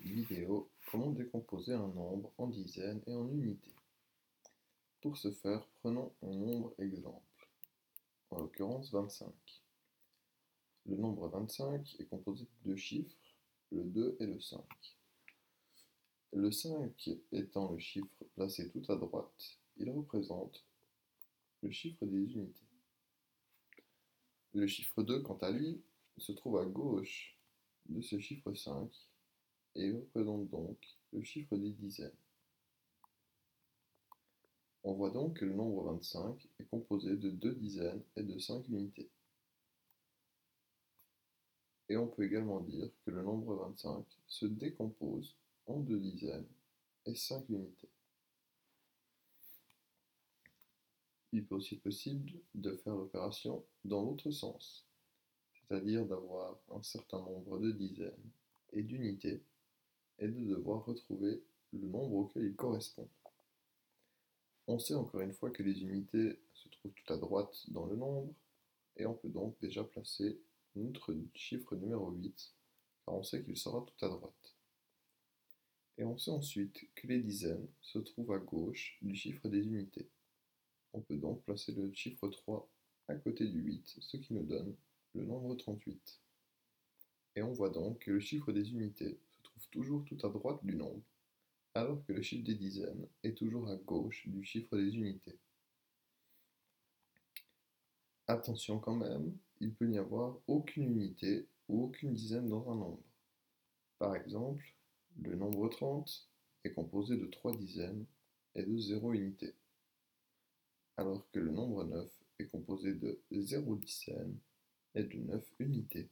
Vidéo, comment décomposer un nombre en dizaines et en unités. Pour ce faire, prenons un nombre exemple, en l'occurrence 25. Le nombre 25 est composé de deux chiffres, le 2 et le 5. Le 5 étant le chiffre placé tout à droite, il représente le chiffre des unités. Le chiffre 2, quant à lui, se trouve à gauche de ce chiffre 5 et représente donc le chiffre des dizaines. On voit donc que le nombre 25 est composé de deux dizaines et de 5 unités. Et on peut également dire que le nombre 25 se décompose en deux dizaines et 5 unités. Il est aussi possible de faire l'opération dans l'autre sens, c'est-à-dire d'avoir un certain nombre de dizaines et d'unités et de devoir retrouver le nombre auquel il correspond. On sait encore une fois que les unités se trouvent tout à droite dans le nombre, et on peut donc déjà placer notre chiffre numéro 8, car on sait qu'il sera tout à droite. Et on sait ensuite que les dizaines se trouvent à gauche du chiffre des unités. On peut donc placer le chiffre 3 à côté du 8, ce qui nous donne le nombre 38. Et on voit donc que le chiffre des unités toujours tout à droite du nombre, alors que le chiffre des dizaines est toujours à gauche du chiffre des unités. Attention quand même, il peut n'y avoir aucune unité ou aucune dizaine dans un nombre. Par exemple, le nombre 30 est composé de 3 dizaines et de 0 unités, alors que le nombre 9 est composé de 0 dizaines et de 9 unités.